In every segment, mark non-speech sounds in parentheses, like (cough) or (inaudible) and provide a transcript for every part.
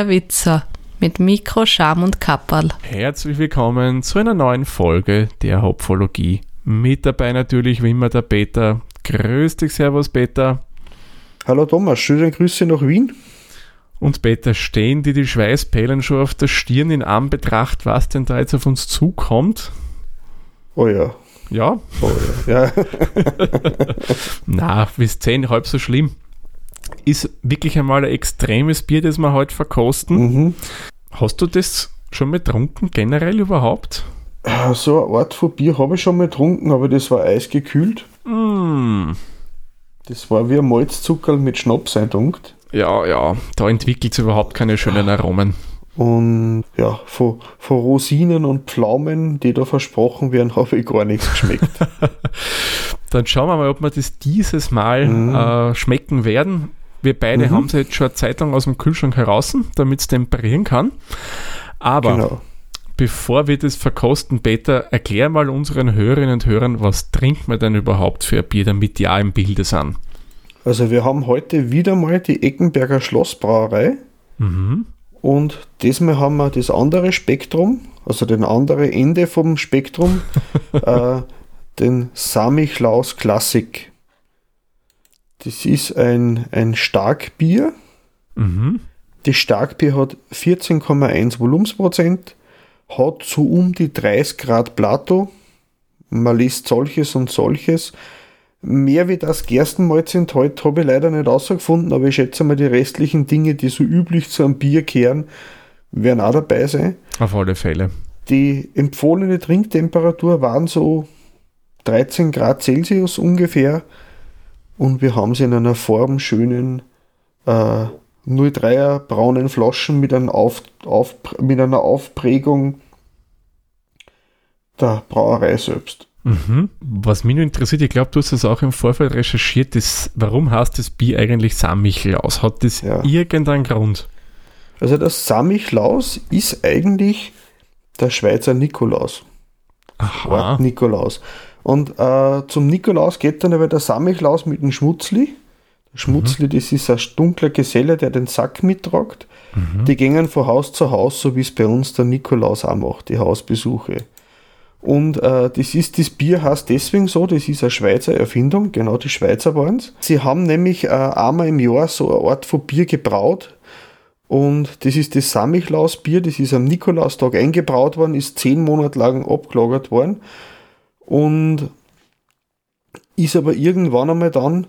der Witzer mit Mikro, Scham und Kapperl. Herzlich willkommen zu einer neuen Folge der Hopfologie. Mit dabei natürlich wie immer der Peter. Grüß dich, Servus Peter. Hallo Thomas, schöne Grüße nach Wien. Und Peter, stehen dir die Schweißperlen schon auf der Stirn in Anbetracht, was denn da jetzt auf uns zukommt? Oh ja. Ja? Oh ja. ja. (laughs) Na, bis 10 halb so schlimm. Ist wirklich einmal ein extremes Bier, das wir heute verkosten. Mhm. Hast du das schon mal getrunken, generell überhaupt? Ah, So eine Art von Bier habe ich schon mal getrunken, aber das war eisgekühlt. Mm. Das war wie ein Malzzuckerl mit Schnaps eindunkt. Ja, ja, da entwickelt es überhaupt keine schönen Aromen. Und ja, von, von Rosinen und Pflaumen, die da versprochen werden, (laughs) habe ich gar nichts geschmeckt. (laughs) Dann schauen wir mal, ob wir das dieses Mal Mhm. äh, schmecken werden. Wir beide Mhm. haben sie jetzt schon eine Zeit lang aus dem Kühlschrank heraus, damit es temperieren kann. Aber genau. bevor wir das verkosten, Peter, erklär mal unseren Hörerinnen und Hörern, was trinkt man denn überhaupt für ein Bier, damit die auch im Bilde sind. Also wir haben heute wieder mal die Eckenberger Schlossbrauerei. Mhm. Und diesmal haben wir das andere Spektrum, also den andere Ende vom Spektrum, (laughs) äh, den Samichlaus Classic. Das ist ein, ein Starkbier. Mhm. Das Starkbier hat 14,1 Volumensprozent, hat so um die 30 Grad Plato. Man liest solches und solches. Mehr wie das Gerstenmalz enthält, habe ich leider nicht rausgefunden, aber ich schätze mal, die restlichen Dinge, die so üblich zu einem Bier kehren, werden auch dabei sein. Auf alle Fälle. Die empfohlene Trinktemperatur waren so 13 Grad Celsius ungefähr und wir haben sie in einer formschönen äh, 03er braunen Flaschen mit, Auf, auf, mit einer Aufprägung der Brauerei selbst. Mhm. Was mich nur interessiert, ich glaube, du hast das auch im Vorfeld recherchiert, das, warum heißt das Bier eigentlich Samichlaus? Hat das Ja. irgendeinen Grund? Also das Samichlaus ist eigentlich der Schweizer Nikolaus. Aha. Ort Nikolaus. Und äh, zum Nikolaus geht dann aber der Samichlaus mit dem Schmutzli. Der Schmutzli, das ist ein dunkler Geselle, der den Sack mittragt. Die gehen von Haus zu Haus, so wie es bei uns der Nikolaus auch macht, die Hausbesuche. Und äh, das ist das Bier heißt deswegen so, das ist eine Schweizer Erfindung, genau die Schweizer waren es. Sie haben nämlich äh, einmal im Jahr so eine Art von Bier gebraut. Und das ist das Samichlaus-Bier, das ist am Nikolaustag eingebraut worden, ist zehn Monate lang abgelagert worden und ist aber irgendwann einmal dann,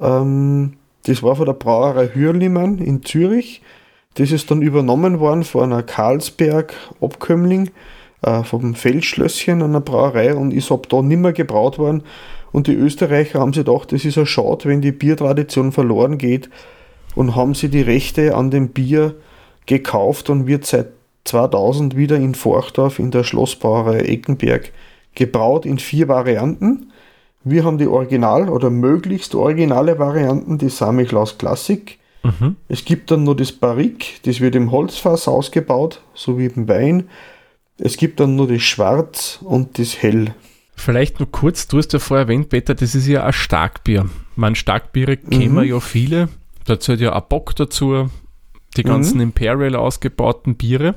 ähm, das war von der Brauerei Hürlimann in Zürich, das ist dann übernommen worden von einer Karlsberg-Abkömmling, äh, vom Feldschlösschen einer Brauerei und ist ab da nimmer gebraut worden. Und die Österreicher haben sich gedacht, das ist ein Schade, wenn die Biertradition verloren geht und haben sie die Rechte an dem Bier gekauft und wird seit 2000 wieder in Forchdorf in der Schlossbrauerei Eckenberg gebraut in vier Varianten. Wir haben die Original- oder möglichst originale Varianten, die Samichlaus Classic. Mhm. Es gibt dann nur das Barrique, das wird im Holzfass ausgebaut, so wie beim Wein. Es gibt dann nur das Schwarz und das Hell. Vielleicht nur kurz, du hast ja vorher erwähnt, Peter, das ist ja ein Starkbier. Man Starkbiere kennen wir ja viele. Da zählt ja ein Bock dazu, die ganzen Imperial ausgebauten Biere.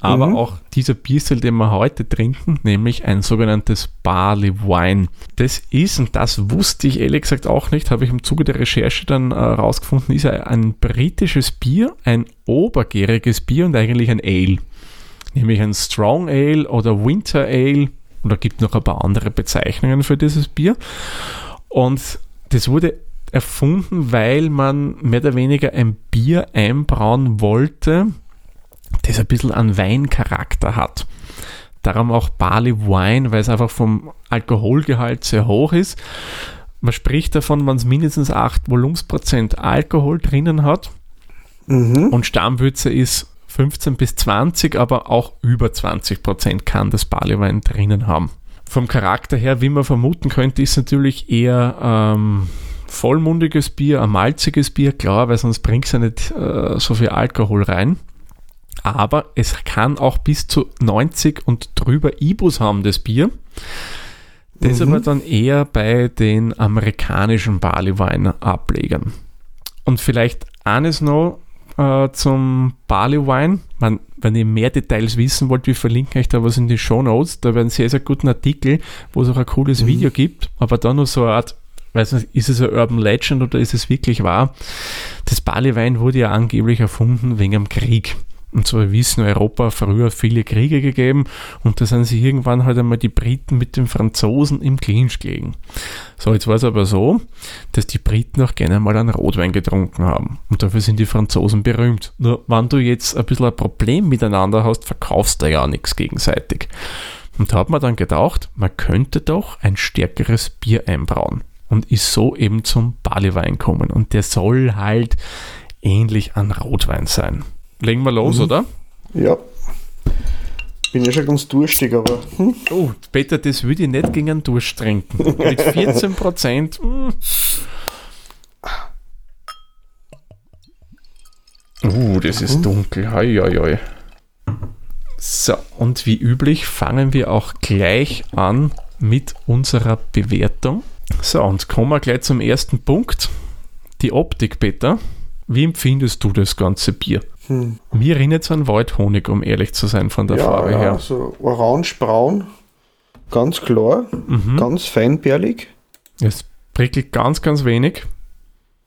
Aber Mhm. auch dieser Bierstil, den wir heute trinken, nämlich ein sogenanntes Barley Wine. Das ist, und das wusste ich ehrlich gesagt auch nicht, habe ich im Zuge der Recherche dann herausgefunden, ist ein, ein britisches Bier, ein obergäriges Bier und eigentlich ein Ale. Nämlich ein Strong Ale oder Winter Ale. Und da gibt noch ein paar andere Bezeichnungen für dieses Bier. Und das wurde erfunden, weil man mehr oder weniger ein Bier einbrauen wollte, das ein bisschen einen Weincharakter hat. Darum auch Barley Wine, weil es einfach vom Alkoholgehalt sehr hoch ist. Man spricht davon, wenn es mindestens 8 Volumensprozent Alkohol drinnen hat Mhm. und Stammwürze ist 15 bis 20, aber auch über 20 Prozent kann das Barleywein drinnen haben. Vom Charakter her, wie man vermuten könnte, ist natürlich eher ähm, vollmundiges Bier, ein malziges Bier, klar, weil sonst bringt es ja nicht äh, so viel Alkohol rein. Aber es kann auch bis zu 90 und drüber Ibus haben, das Bier. Das Mhm. aber dann eher bei den amerikanischen Barleywein-Ablegern. Und vielleicht eines noch, äh, zum Barley Wine. Man, wenn ihr mehr Details wissen wollt, wir verlinken euch da was in die Show Notes. Da werden sehr, sehr guten Artikel, wo es auch ein cooles Mhm. Video gibt, aber dann nur so eine Art, weiß nicht, ist es ein Urban Legend oder ist es wirklich wahr? Das Barley Wein wurde ja angeblich erfunden wegen einem Krieg. Und zwar wissen Europa früher viele Kriege gegeben und da sind sie irgendwann halt einmal die Briten mit den Franzosen im Clinch gelegen. So, jetzt war es aber so, dass die Briten auch gerne mal einen Rotwein getrunken haben. Und dafür sind die Franzosen berühmt. Nur wenn du jetzt ein bisschen ein Problem miteinander hast, verkaufst du ja nichts gegenseitig. Und da hat man dann gedacht, man könnte doch ein stärkeres Bier einbrauen. Und ist so eben zum Barleywein kommen. Und der soll halt ähnlich an Rotwein sein. Legen wir los, Mhm. oder? Ja. Bin ja schon ganz durstig, aber hm, Oh, Peter, das würde ich nicht gegen einen Durst trinken. Mit 14 Prozent. Uh, das ist dunkel. Hei, hei, hei. So, und wie üblich fangen wir auch gleich an mit unserer Bewertung. So, und kommen wir gleich zum ersten Punkt. Die Optik, Peter. Wie empfindest du das ganze Bier? hm. Mir erinnert es an Waldhonig, um ehrlich zu sein, von der ja, Farbe ja, her. so orange-braun, ganz klar, Mhm. ganz feinperlig. Es prickelt ganz, ganz wenig.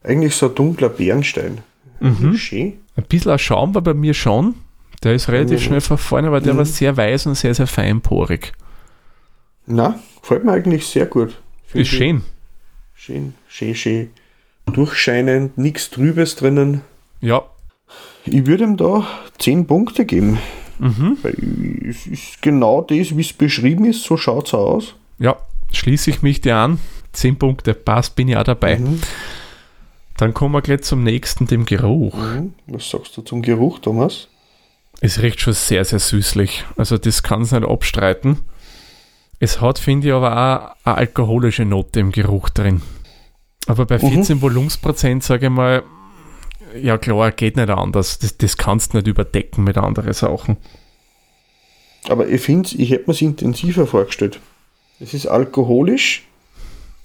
Eigentlich so ein dunkler Bernstein. Mhm. Schön. Ein bisschen ein Schaum war bei mir schon. Der ist relativ Mhm. schnell verfallen, aber der Mhm. war sehr weiß und sehr, sehr feinporig. Na, gefällt mir eigentlich sehr gut. Ist schön. Schön, schön, schön. Durchscheinend, nichts Trübes drinnen. Ja. Ich würde ihm da 10 Punkte geben. Mhm. Weil es ist genau das, wie es beschrieben ist, so schaut es aus. Ja, schließe ich mich dir an. 10 Punkte, passt, bin ich auch dabei. Mhm. Dann kommen wir gleich zum nächsten, dem Geruch. Mhm. Was sagst du zum Geruch, Thomas? Es riecht schon sehr, sehr süßlich. Also das kann es nicht abstreiten. Es hat, finde ich, aber auch eine alkoholische Note im Geruch drin. Aber bei Mhm. 14 Volumensprozent, sage ich mal, ja klar, geht nicht anders. Das, das kannst du nicht überdecken mit anderen Sachen. Aber ich finde, ich hätte mir es intensiver vorgestellt. Es ist alkoholisch,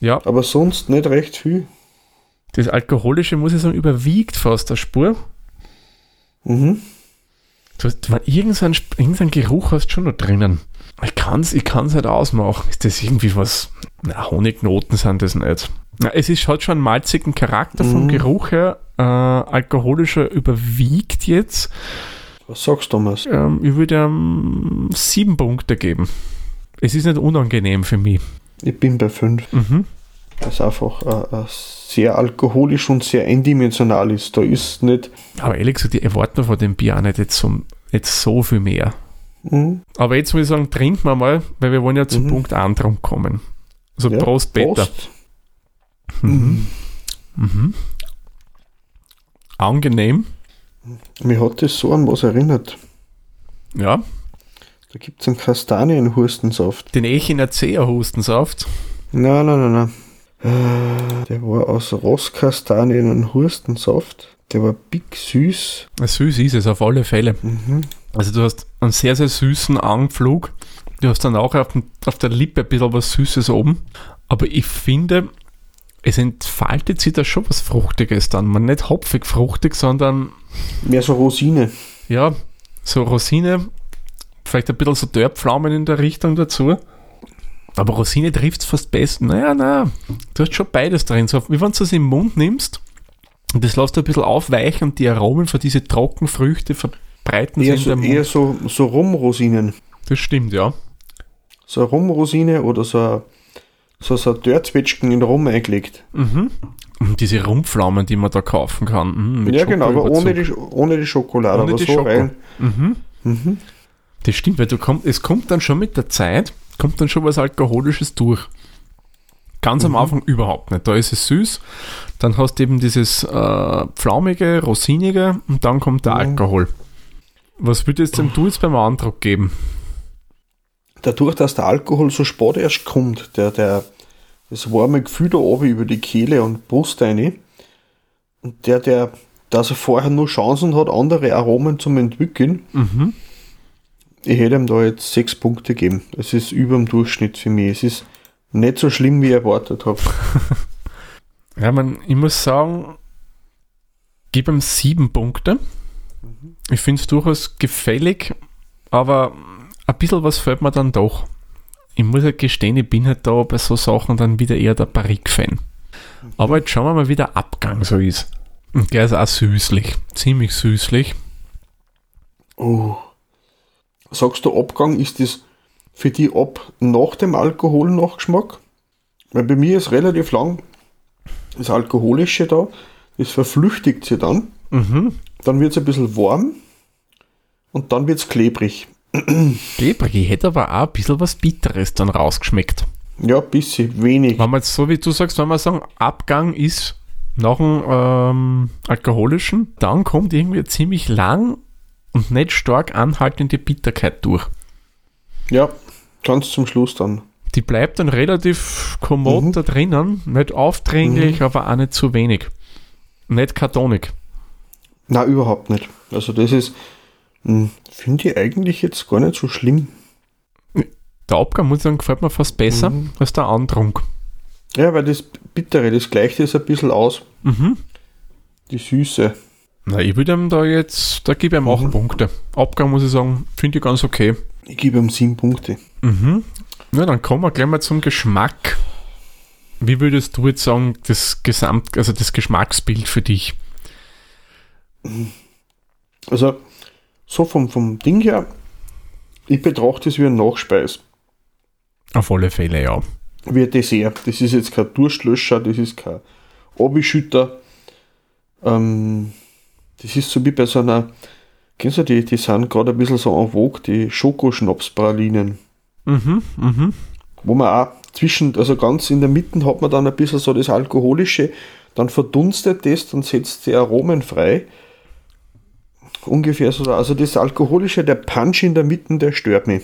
Ja, aber sonst nicht recht viel. das Alkoholische, muss ich sagen, überwiegt fast der Spur. Mhm. Du hast, wenn irgendein, irgendein Geruch hast du schon noch drinnen. Ich kann es ich kann's nicht ausmachen. Ist das irgendwie was? Na, Honignoten sind das nicht. Na, es ist, hat schon einen malzigen Charakter vom Mhm. Geruch her. Äh, alkoholischer überwiegt jetzt. Was sagst du, Thomas? Ähm, ich würde ähm, sieben Punkte geben. Es ist nicht unangenehm für mich. Ich bin bei 5. Mhm. Das ist einfach äh, äh, sehr alkoholisch und sehr eindimensional ist. Da ist nicht. Aber ehrlich gesagt, ich erwarte von dem Bier auch nicht jetzt so, jetzt so viel mehr. Mhm. Aber jetzt muss ich sagen, trinken wir mal, weil wir wollen ja zum Mhm. Punkt Andrunk kommen. Also Ja, Prost, Peter. Prost. Mhm. Mhm. Angenehm. Mir hat das so an was erinnert. Ja. Da gibt es einen Kastanienhurstensaft. Den Echinaceaer Hustensaft. Nein, nein, nein, nein. Äh, Der war aus Rosskastanien und Hurstensaft. Der war big süß. Süß ist es auf alle Fälle. Mhm. Also du hast einen sehr, sehr süßen Anflug. Du hast dann auch auf, dem, auf der Lippe ein bisschen was Süßes oben. Aber ich finde, es entfaltet sich da schon was Fruchtiges dann. Man nicht hopfig fruchtig, sondern Mehr so Rosine. ja, so Rosine, vielleicht ein bisschen so Dörrpflaumen in der Richtung dazu. Aber Rosine trifft es fast besser. Naja, naja, du hast schon beides drin. So, wie wenn du es im Mund nimmst und das lässt du ein bisschen aufweichen und die Aromen für diese Trockenfrüchte verbreiten Eher sich so, in eher Mund. so, so Rumrosinen. Das stimmt, ja. So eine Rumrosine oder so ein, so, so Dörrzwetschgen in Rum eingelegt. Mhm. Und diese Rumpflaumen, die man da kaufen kann. Mit ja, genau, aber ohne die, ohne die Schokolade. Ohne aber die so Schoko. rein. Mhm. Mhm. Das stimmt, weil du komm, es kommt dann schon mit der Zeit, kommt dann schon was Alkoholisches durch. Ganz am Mhm. Anfang überhaupt nicht. Da ist es süß, dann hast du eben dieses äh, pflaumige, rosinige und dann kommt der Mhm. Alkohol. Was würdest du jetzt beim Andruck geben? Dadurch, dass der Alkohol so spät erst kommt, der, der, das warme Gefühl da oben über die Kehle und Brust rein, und der, der, dass er vorher nur Chancen hat, andere Aromen zum entwickeln, Mhm. ich hätte ihm da jetzt sechs Punkte gegeben. Es ist über dem Durchschnitt für mich. Es ist nicht so schlimm, wie ich erwartet habe. (laughs) Ja, man, ich muss sagen, gib ihm sieben Punkte. Ich finde es durchaus gefällig, aber ein bisschen was fällt mir dann doch. Ich muss halt gestehen, ich bin halt da bei so Sachen dann wieder eher der Barrique-Fan. Aber jetzt schauen wir mal, wie der Abgang so ist. Und der ist auch süßlich. Ziemlich süßlich. Oh. Sagst du Abgang, ist das für die ab nach dem Alkohol Nachgeschmack? Weil bei mir ist relativ lang das Alkoholische da, das verflüchtigt sich dann. Mhm. Dann wird es ein bisschen warm und dann wird es klebrig. Klebrig. Ich hätte aber auch ein bisschen was Bitteres dann rausgeschmeckt. Ja, ein bisschen, wenig. Wenn man jetzt so wie du sagst, wenn wir sagen, Abgang ist nach dem ähm, alkoholischen, dann kommt irgendwie ziemlich lang und nicht stark anhaltende Bitterkeit durch. Ja, ganz zum Schluss dann. Die bleibt dann relativ kommod Mhm. da drinnen, nicht aufdringlich, aber auch nicht zu wenig. Nicht kartonig. Na, überhaupt nicht. Also das ist, finde ich eigentlich jetzt gar nicht so schlimm. Der Abgang, muss ich sagen, gefällt mir fast besser Mhm. als der Antrunk. Ja, weil das Bittere, das gleicht es ein bisschen aus. Mhm. Die Süße. Na, ich würde ihm da jetzt, da gebe ich ihm Mhm. 8 Punkte. Abgang muss ich sagen, finde ich ganz okay. Ich gebe ihm sieben Punkte. Mhm. Ja, dann kommen wir gleich mal zum Geschmack. Wie würdest du jetzt sagen, das Gesamt, also das Geschmacksbild für dich? Also, so vom, vom Ding her, ich betrachte es wie ein Nachspeis. Auf alle Fälle, ja. Wie ein Dessert. Das ist jetzt kein Durstlöscher, das ist kein Obischütter. Ähm, das ist so wie bei so einer, kennst du die, die sind gerade ein bisschen so en vogue, die Schokoschnapspralinen. Mhm, mhm. wo man auch zwischen, also ganz in der Mitte hat man dann ein bisschen so das Alkoholische, dann verdunstet das, dann setzt die Aromen frei. Ungefähr so, also das Alkoholische, der Punch in der Mitte, der stört mich.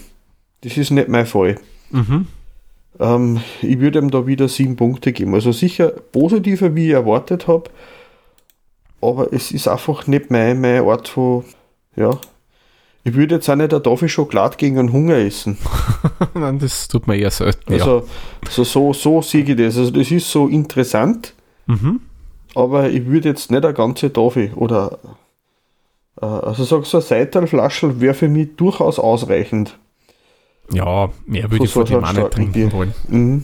Das ist nicht mein Fall. Mhm. Ähm, ich würde ihm da wieder sieben Punkte geben. Also sicher positiver, wie ich erwartet habe, aber es ist einfach nicht mein, mein Art von, ja. Ich würde jetzt auch nicht eine Tafel Schokolade gegen einen Hunger essen. (laughs) Nein, das tut man eher selten, ja. Also so, so, so sehe ich das. Also das ist so interessant, Mhm. aber ich würde jetzt nicht eine ganze Tafel oder also sag so eine Seitalflasche wäre für mich durchaus ausreichend. Ja, mehr würde Von ich von so dem auch nicht trinken Bier. wollen. Mhm.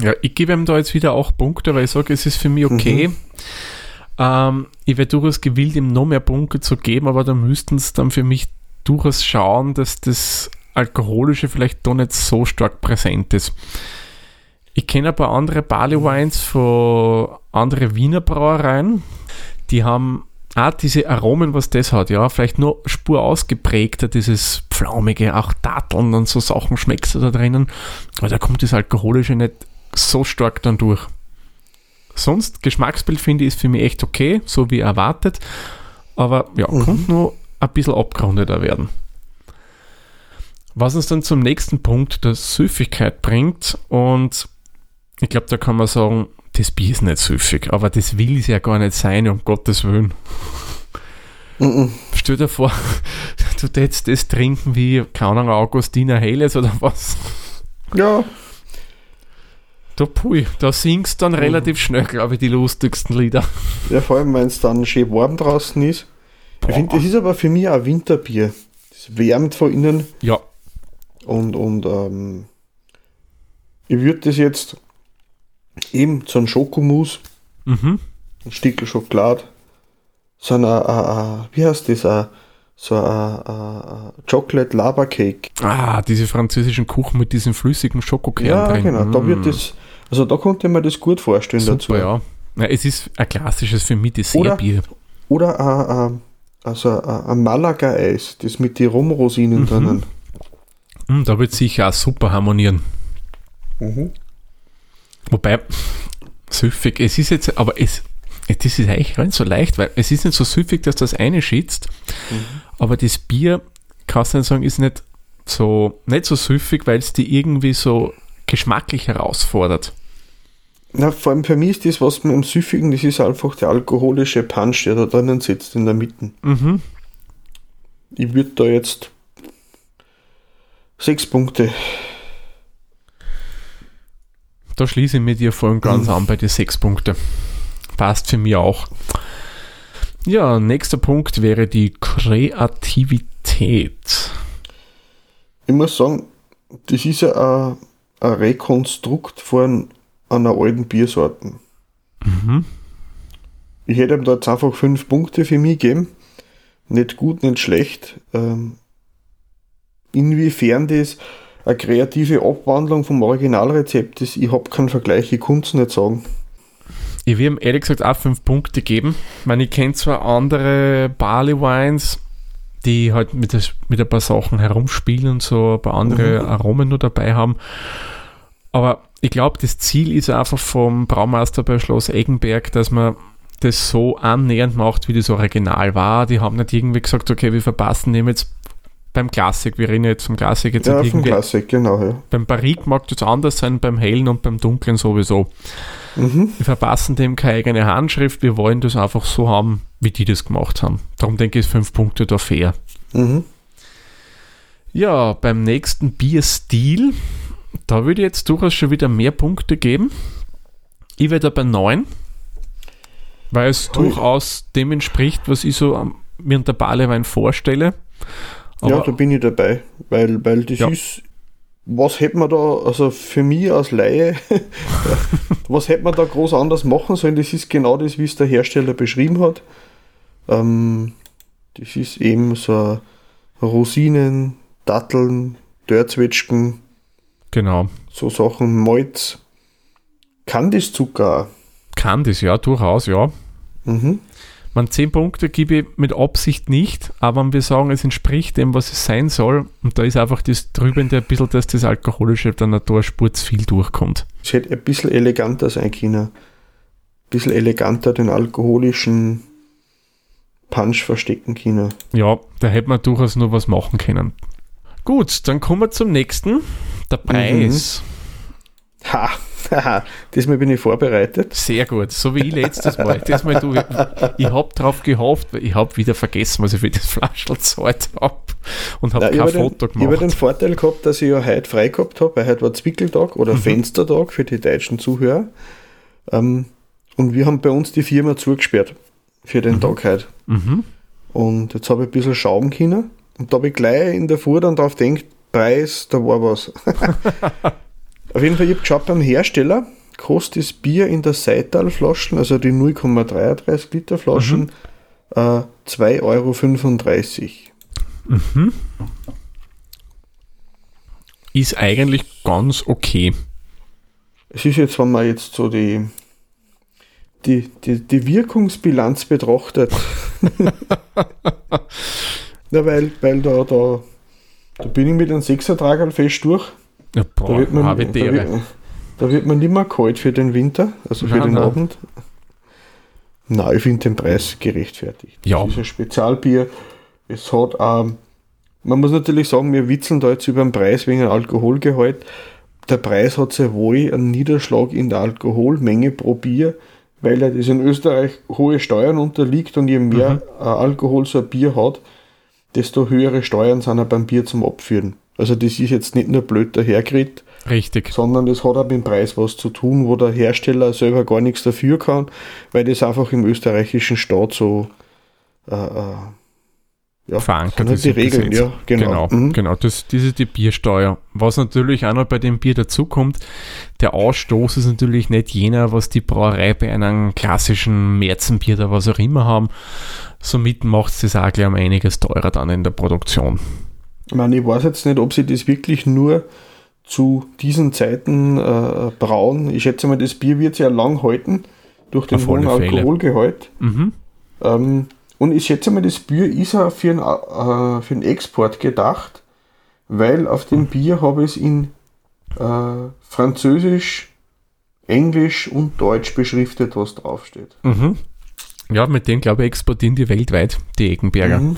Ja, ich gebe ihm da jetzt wieder auch Punkte, weil ich sage, es ist für mich okay. Ähm, ich wäre durchaus gewillt, ihm noch mehr Punkte zu geben, aber da müssten es dann für mich durchaus schauen, dass das Alkoholische vielleicht doch nicht so stark präsent ist. Ich kenne ein paar andere Barley Wines von anderen Wiener Brauereien, die haben auch diese Aromen, was das hat, ja, vielleicht nur Spur ausgeprägter, dieses Pflaumige, auch Datteln und so Sachen schmeckst du da drinnen, aber da kommt das Alkoholische nicht so stark dann durch. Sonst, Geschmacksbild finde ich ist für mich echt okay, so wie erwartet, aber ja, Mhm. könnte nur ein bisschen abgerundeter werden. Was uns dann zum nächsten Punkt der Süffigkeit bringt und ich glaube, da kann man sagen, das Bier ist nicht süffig, aber das will es ja gar nicht sein, um Gottes Willen. Mhm. Stell dir vor, (laughs) du hättest das trinken wie, keine Ahnung, Augustiner Helles oder was. Ja, Da pui, da singst dann relativ schnell, glaube ich, die lustigsten Lieder. ja, vor allem wenn es dann schön warm draußen ist. Ich finde, das ist aber für mich auch ein Winterbier. Das wärmt von innen Ja, und, und ähm, ich würde das jetzt eben zu einem Schokomus mhm. ein Stückel Schokolade, so ein, äh, äh, wie heißt das, äh, so ein äh, Chocolate Lava Cake. Ah, diese französischen Kuchen mit diesem flüssigen Schokokern Ja, drin. genau, da Mm, wird das, also da konnte ich mir das gut vorstellen dazu. Super, ja. ja. Es ist ein klassisches für mich Oder- Dessertbier. Oder ein, also ein, ein Malaga-Eis, das mit den Rumrosinen Mhm. drinnen. Mm, da wird sicher auch super harmonieren. Mhm. Wobei, süffig, es ist jetzt, aber es, das ist eigentlich gar nicht so leicht, weil es ist nicht so süffig, dass das eine schützt, aber das Bier, kannst du nicht sagen, ist nicht so, nicht so süffig, weil es die irgendwie so geschmacklich herausfordert. Na, vor allem für mich ist das, was mir am Süffigen, das ist einfach der alkoholische Punch, der da drinnen sitzt in der Mitte. Mhm. Ich würde da jetzt sechs Punkte. Da schließe ich mit dir voll und ganz Mhm. an bei den sechs Punkte. Passt für mich auch. Ja, nächster Punkt wäre die Kreativität. Ich muss sagen, das ist ja ein, ein Rekonstrukt von einer alten Biersorten. Mhm. Ich hätte ihm da jetzt einfach fünf Punkte für mich gegeben. Nicht gut, nicht schlecht. Ähm, inwiefern das eine kreative Abwandlung vom Originalrezept ist, ich habe keinen Vergleich, ich konnte es nicht sagen. Ich will ihm ehrlich gesagt auch fünf Punkte geben. Ich meine, ich kenne zwar andere Barley Wines, die halt mit, das, mit ein paar Sachen herumspielen und so ein paar andere Mhm. Aromen nur dabei haben. Aber ich glaube, das Ziel ist einfach vom Braumeister bei Schloss Eggenberg, dass man das so annähernd macht, wie das Original war. Die haben nicht irgendwie gesagt, okay, wir verpassen dem jetzt beim Klassik, wir reden jetzt vom Klassik jetzt Ja, vom. Klassik, genau. Ja. Beim Barrique mag das anders sein, beim Hellen und beim Dunklen sowieso. Mhm. Wir verpassen dem keine eigene Handschrift, wir wollen das einfach so haben, wie die das gemacht haben. Darum denke ich, ist fünf Punkte da fair. Mhm. Ja, beim nächsten Bierstil, da würde ich jetzt durchaus schon wieder mehr Punkte geben. Ich wäre da bei 9, weil es Ui. durchaus dem entspricht, was ich so mir unter Balewein vorstelle. Ja, Aber da bin ich dabei, weil, weil das Ja. ist, was hätte man da, also für mich als Laie, (laughs) was hätte man da groß anders machen sollen? Das ist genau das, wie es der Hersteller beschrieben hat. Ähm, das ist eben so Rosinen, Datteln, Dörzwetschgen, genau, so Sachen, Malz, Kandiszucker. kann das ja durchaus, ja. Mhm. Man 10 Punkte gebe ich mit Absicht nicht, aber wenn wir sagen, es entspricht dem, was es sein soll, und da ist einfach das Trübende ein bisschen, dass das Alkoholische der Naturspur zu viel durchkommt. Es hätte ein bisschen eleganter sein können. Ein bisschen eleganter den alkoholischen Punch verstecken können. Ja, da hätte man durchaus noch was machen können. Gut, dann kommen wir zum nächsten. Der Preis. Ha, haha, diesmal bin ich vorbereitet. Sehr gut, so wie ich letztes Mal. Diesmal du, ich, ich habe drauf gehofft, weil ich habe wieder vergessen, was ich für das Flaschel gezahlt habe und habe kein habe den, Foto ich habe den gemacht. Vorteil gehabt, dass ich ja heute frei gehabt habe, weil heute war Zwickeltag oder Fenstertag für die deutschen Zuhörer. Ähm, und wir haben bei uns die Firma zugesperrt für den Tag heute. Mhm. Und jetzt habe ich ein bisschen schauen können. Und da habe ich gleich in der Fuhr dann drauf gedacht, Preis, da war was. (laughs) Auf jeden Fall, ich habe geschaut beim Hersteller, kostet das Bier in der Seitalflaschen, also die 0,33 Liter Flaschen, äh, 2,35 Euro. Mhm. Ist eigentlich ganz okay. Es ist jetzt, wenn man jetzt so die, die, die, die Wirkungsbilanz betrachtet. (laughs) ja, weil, weil da, da, da bin ich mit einem Sechsertragerl fest durch. Ja, Da boah, wird, man, da, wird, da wird man nicht mehr kalt für den Winter, also für Nein, den nein. Abend. Nein, ich finde den Preis gerechtfertigt. Ja. Das ist ein Spezialbier. Es hat ähm, man muss natürlich sagen, wir witzeln da jetzt über den Preis wegen dem Alkoholgehalt. Der Preis hat sehr wohl einen Niederschlag in der Alkoholmenge pro Bier, weil er das in Österreich hohe Steuern unterliegt und je mehr äh, Alkohol so ein Bier hat, desto höhere Steuern sind er beim Bier zum Abführen. Also das ist jetzt nicht nur blöd dahergeredet, Richtig. sondern das hat auch mit dem Preis was zu tun, wo der Hersteller selber gar nichts dafür kann, weil das einfach im österreichischen Staat so äh, äh, ja, Verankert halt ist die Regeln, Gesetz. ja, genau. Genau, Mhm. genau. Das, das ist die Biersteuer. Was natürlich auch noch bei dem Bier dazukommt, der Ausstoß ist natürlich nicht jener, was die Brauerei bei einem klassischen Märzenbier oder was auch immer haben. Somit macht es das auch gleich um einiges teurer dann in der Produktion. Ich meine, ich weiß jetzt nicht, ob sie das wirklich nur zu diesen Zeiten äh, brauen. Ich schätze mal, das Bier wird sehr lang halten durch den hohen. Alkoholgehalt. Mhm. Ähm, und ich schätze mal, das Bier ist auch für den, äh, für den Export gedacht, weil auf dem Bier habe ich es in äh, Französisch, Englisch und Deutsch beschriftet, was draufsteht. Mhm. Ja, mit dem glaube ich exportieren die weltweit, die Eggenberger. Mhm.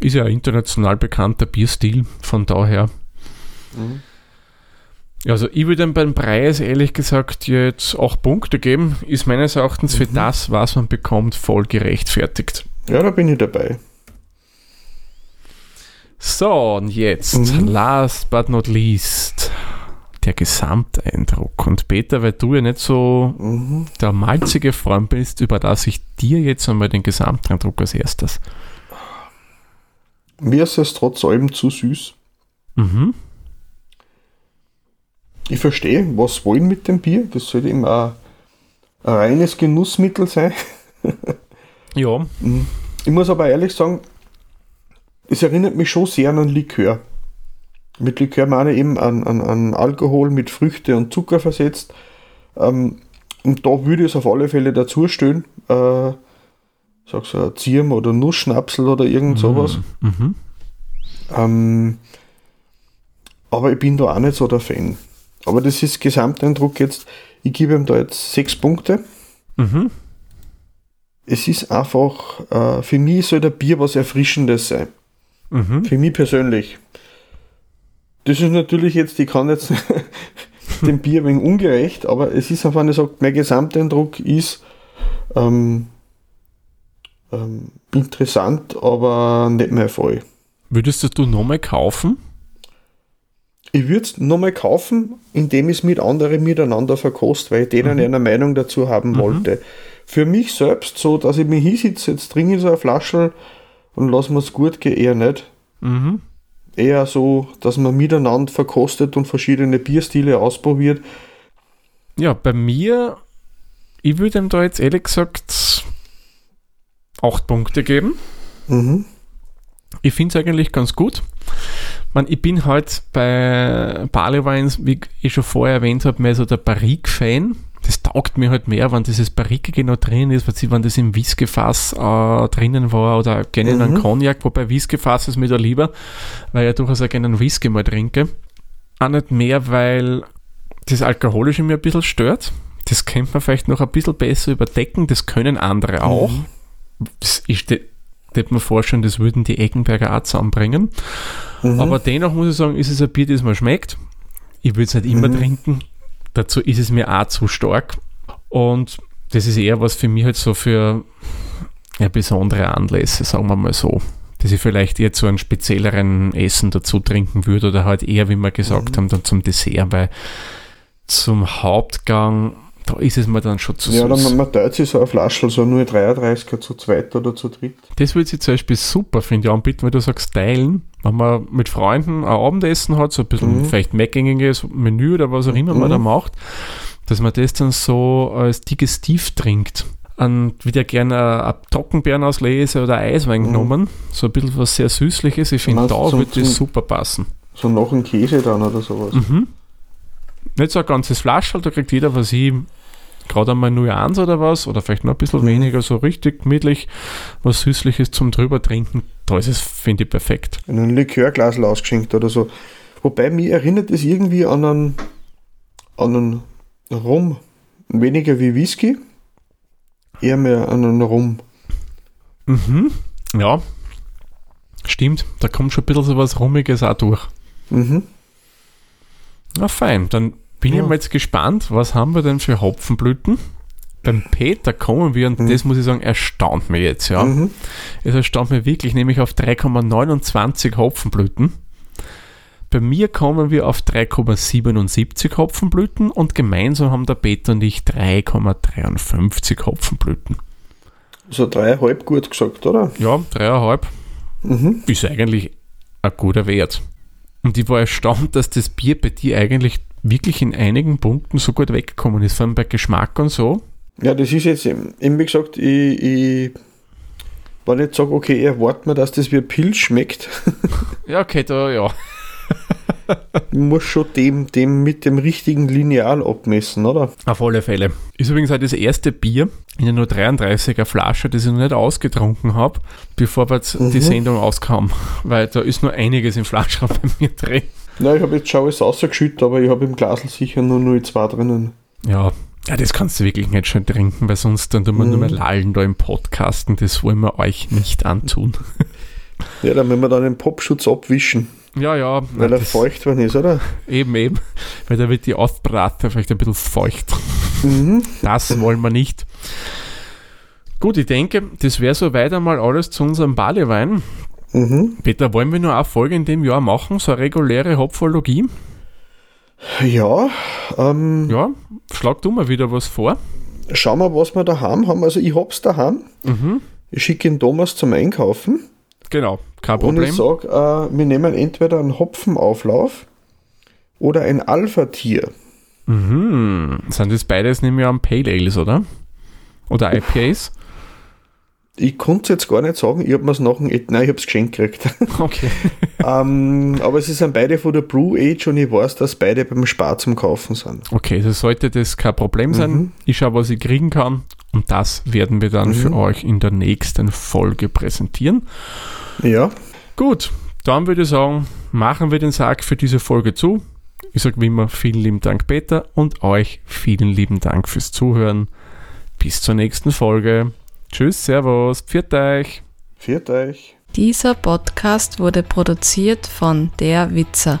Ist ja ein international bekannter Bierstil, von daher. Mhm. Also ich würde ihm beim Preis ehrlich gesagt jetzt auch Punkte geben. Ist meines Erachtens für das, was man bekommt, voll gerechtfertigt. Ja, da bin ich dabei. So, und jetzt, Mhm. last but not least, der Gesamteindruck. Und Peter, weil du ja nicht so Mhm. der malzige Freund bist, überlasse ich dir jetzt einmal den Gesamteindruck als erstes. Mir ist es trotz allem zu süß. Mhm. Ich verstehe, was wollen mit dem Bier. Das sollte eben auch ein reines Genussmittel sein. Ja, Ich muss aber ehrlich sagen, es erinnert mich schon sehr an einen Likör. Mit Likör meine ich eben an, an, an Alkohol mit Früchte und Zucker versetzt. Ähm, und da würde ich es auf alle Fälle dazu stellen. Äh, sag so ein Zirm oder Nussschnapsel oder irgend sowas. Mhm. Ähm, aber ich bin da auch nicht so der Fan. Aber das ist Gesamteindruck jetzt. Ich gebe ihm da jetzt sechs Punkte. Mhm. Es ist einfach, äh, für mich soll der Bier was Erfrischendes sein. Mhm. Für mich persönlich. Das ist natürlich jetzt, ich kann jetzt (laughs) dem Bier wenig ungerecht, aber es ist einfach, wenn ich sage, mein Gesamteindruck ist ähm, ähm, interessant, aber nicht mein Fall. Würdest du nochmal kaufen? Ich würde es nochmal kaufen, indem ich es mit anderen miteinander verkost, weil ich denen Mhm. eine Meinung dazu haben wollte. Für mich selbst, so dass ich mich hinsitze, jetzt trinke ich so eine Flasche und lasse mir es gut gehen, eher nicht. Mhm. Eher so, dass man miteinander verkostet und verschiedene Bierstile ausprobiert. Ja, bei mir, ich würde ihm da jetzt ehrlich gesagt acht Punkte geben. Mhm. Ich finde es eigentlich ganz gut. Man, ich bin halt bei Barley Wines, wie ich schon vorher erwähnt habe, mehr so der Barrique-Fan. Das taugt mir halt mehr, wenn dieses Barrique noch drin ist, wenn das im Whiskyfass äh, drinnen war oder gerne in einem Mhm. Cognac, wobei Whiskyfass ist mir da lieber, weil ich durchaus auch gerne einen Whisky mal trinke. Auch nicht mehr, weil das Alkoholische mir ein bisschen stört. Das könnte man vielleicht noch ein bisschen besser überdecken, das können andere auch. Das ist, hätte mir vorstellen, das würden die Eckenberger auch zusammenbringen. Mhm. Aber dennoch muss ich sagen, ist es ein Bier, das mir schmeckt. Ich würde es nicht immer Mhm. trinken. Dazu ist es mir auch zu stark. Und das ist eher was für mich halt so für ja, besondere Anlässe, sagen wir mal so. Dass ich vielleicht eher zu einem spezielleren Essen dazu trinken würde oder halt eher, wie wir gesagt Mhm. haben, dann zum Dessert, weil zum Hauptgang, da ist es mir dann schon zu ja, süß. dann man teilt sich so eine Flasche, so nur 33er zu zweit oder zu dritt. Das würde ich zum Beispiel super finde, ja, anbieten, weil du sagst, teilen. Wenn man mit Freunden ein Abendessen hat, so ein bisschen Mhm. vielleicht meckgängiges Menü oder was auch immer man Mhm. da macht, dass man das dann so als Digestiv trinkt. Und wieder gerne ein Trockenbeeren auslese oder Eiswein Mhm. genommen. So ein bisschen was sehr Süßliches. Ich finde, da würde das super passen. So noch ein Käse dann oder sowas. Mhm. Nicht so ein ganzes Flaschel, da kriegt jeder, was ich, gerade einmal nur eins oder was, oder vielleicht noch ein bisschen Mhm. weniger, so richtig gemütlich, was Süßliches zum drüber trinken. Da ist es, finde ich, perfekt. In ein Likörglas ausgeschenkt oder so. Wobei mir erinnert es irgendwie an einen, an einen Rum. Weniger wie Whisky, eher mehr an einen Rum. Mhm. Ja, stimmt. Da kommt schon ein bisschen so was Rummiges auch durch. Mhm. Na fein, dann bin Ja. ich mal jetzt gespannt, was haben wir denn für Hopfenblüten? Beim Peter kommen wir, und Mhm. das muss ich sagen, erstaunt mich jetzt, ja. Mhm. Es erstaunt mich wirklich, nämlich auf 3,29 Hopfenblüten. Bei mir kommen wir auf 3,77 Hopfenblüten und gemeinsam haben der Peter und ich 3,53 Hopfenblüten. So dreieinhalb gut gesagt, oder? Ja, dreieinhalb Mhm. ist eigentlich ein guter Wert. Und ich war erstaunt, dass das Bier bei dir eigentlich wirklich in einigen Punkten so gut weggekommen ist, vor allem bei Geschmack und so. Ja, das ist jetzt eben, wie gesagt, ich, ich wenn ich jetzt sage, okay, ich erwarte mir, dass das wie Pilz schmeckt, Ja, okay, da, ja. (laughs) ich muss schon dem, dem mit dem richtigen Lineal abmessen, oder? Auf alle Fälle. Ist übrigens auch das erste Bier in einer nur 33er Flasche, das ich noch nicht ausgetrunken habe, bevor jetzt die Mhm. Sendung auskam. (laughs) Weil da ist nur einiges im Flaschraum bei mir drin. Na, ich habe jetzt schon alles rausgeschüttet, aber ich habe im Glasl sicher nur 0,2 drinnen. Ja. Ja, das kannst du wirklich nicht schön trinken, weil sonst dann tun wir Mhm. nur mehr lallen da im Podcasten. Das wollen wir euch nicht antun. Ja, dann müssen wir dann den Popschutz abwischen, Ja, ja. weil er feucht worden ist, oder? Eben, eben. Weil da wird die Aufbrate vielleicht ein bisschen feucht. Mhm. Das wollen wir nicht. Gut, ich denke, das wäre soweit einmal alles zu unserem Barleywein. Mhm. Peter, wollen wir nur eine Folge in dem Jahr machen, so eine reguläre Hopfologie? Ja, ähm, Ja, schlag du mal wieder was vor. schauen wir, was wir daheim haben. Also ich hab's daheim. Mhm. Ich schicke den Thomas zum Einkaufen. Genau, kein Und Problem. ich sage, äh, wir nehmen entweder einen Hopfenauflauf oder ein Alpha-Tier. Mhm. Sind das beides nämlich am Pale Ales, oder? Oder IPAs? Ich konnte es jetzt gar nicht sagen, ich habe mir es nach dem, nein, ich habe es geschenkt gekriegt. (laughs) Okay. ähm, aber sie sind beide von der Brew Age und ich weiß, dass beide beim Spar zum Kaufen sind. Okay, also sollte das kein Problem sein. Mhm. Ich schaue, was ich kriegen kann. Und das werden wir dann Mhm. für euch in der nächsten Folge präsentieren. Ja, Gut, dann würde ich sagen, machen wir den Sack für diese Folge zu. Ich sage wie immer vielen lieben Dank, Peter, und euch vielen lieben Dank fürs Zuhören. Bis zur nächsten Folge. Tschüss, Servus, pfiat euch. viert euch. Dieser Podcast wurde produziert von Der Witzer.